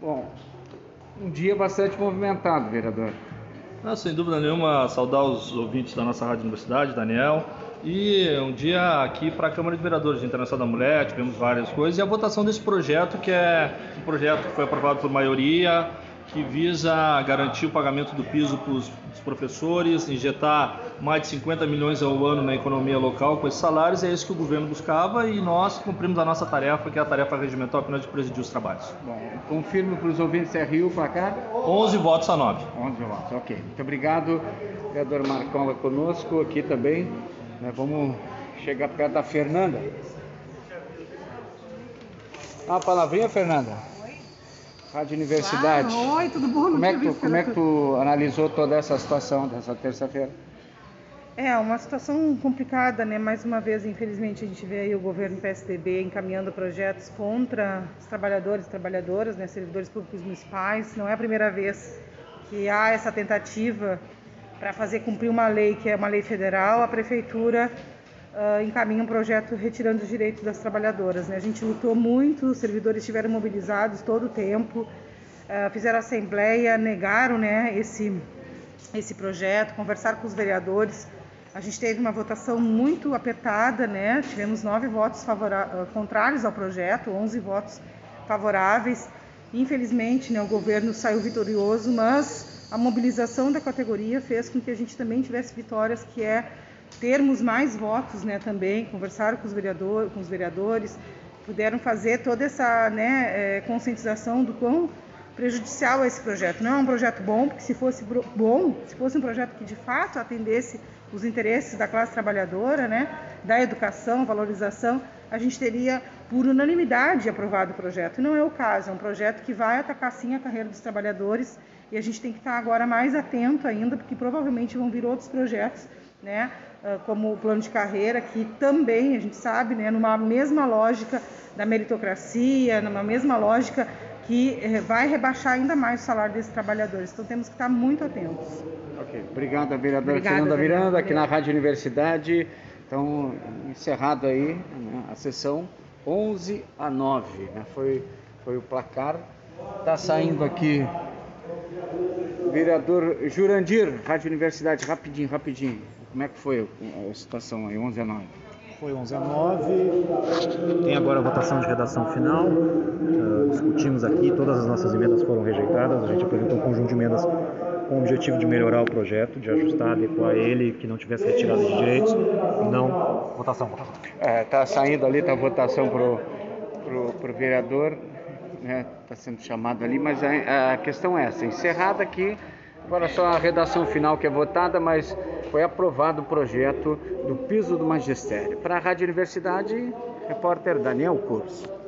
Bom, um dia bastante movimentado, vereador. Ah, sem dúvida nenhuma, saudar os ouvintes da nossa Rádio Universidade, Daniel. E um dia aqui para a Câmara de Vereadores de Internacional da Mulher, tivemos várias coisas, e a votação desse projeto, que é um projeto que foi aprovado por maioria, que visa garantir o pagamento do piso para os professores, injetar mais de 50 milhões ao ano na economia local com esses salários, é isso que o governo buscava e nós cumprimos a nossa tarefa, que é a tarefa regimental que nós de presidir os trabalhos. Bom, confirmo para os ouvintes RU o placar? 11 votos a 9. 11 votos, ok. Muito obrigado, vereador Marcão conosco aqui também. Né, vamos chegar perto da Fernanda. Uma palavrinha, Fernanda? Rádio Universidade. Ah, oi, tudo bom? Como é, que tu, como é que tu analisou toda essa situação dessa terça-feira? É, uma situação complicada, né? Mais uma vez, infelizmente, a gente vê aí o governo PSDB encaminhando projetos contra os trabalhadores e trabalhadoras, né? Servidores públicos municipais. Não é a primeira vez que há essa tentativa para fazer cumprir uma lei que é uma lei federal. A prefeitura uh, encaminha um projeto retirando os direitos das trabalhadoras. Né? A gente lutou muito, os servidores estiveram mobilizados todo o tempo, uh, fizeram assembleia, negaram né, esse, esse projeto, conversaram com os vereadores. A gente teve uma votação muito apertada, né? tivemos nove votos uh, contrários ao projeto, onze votos favoráveis. Infelizmente, né, o governo saiu vitorioso, mas a mobilização da categoria fez com que a gente também tivesse vitórias, que é termos mais votos, né, também, conversaram com os, com os vereadores, puderam fazer toda essa né, é, conscientização do quão prejudicial é esse projeto. Não é um projeto bom, porque se fosse bom, se fosse um projeto que de fato atendesse os interesses da classe trabalhadora, né, da educação, valorização, a gente teria por unanimidade aprovado o projeto. Não é o caso, é um projeto que vai atacar sim a carreira dos trabalhadores e a gente tem que estar agora mais atento ainda, porque provavelmente vão vir outros projetos né, ah, como o plano de carreira, que também, a gente sabe, né, numa mesma lógica da meritocracia, numa mesma lógica que eh, vai rebaixar ainda mais o salário desses trabalhadores. Então temos que estar muito atentos. Ok, obrigada, vereadora Obrigada, Fernanda Miranda, aqui na Rádio Universidade. Então, encerrado aí né, a sessão 11 a 9, né, foi, foi o placar. Está saindo aqui Vereador Jurandir, Rádio Universidade, rapidinho, rapidinho. Como é que foi a situação aí, 11 a 9? Foi 11 a 9. Tem agora a votação de redação final. Uh, discutimos aqui, todas as nossas emendas foram rejeitadas. A gente apresentou um conjunto de emendas com o objetivo de melhorar o projeto, de ajustar, adequar ele, que não tivesse retirada de direitos. Não. Votação, votação. É, tá saindo ali, tá a votação pro, pro, pro vereador está né, tá sendo chamado ali, mas a, a, questão é essa, encerrada aqui, agora só a redação final que é votada, mas foi aprovado o projeto do piso do magistério. Para a Rádio Universidade, repórter Daniel Curso.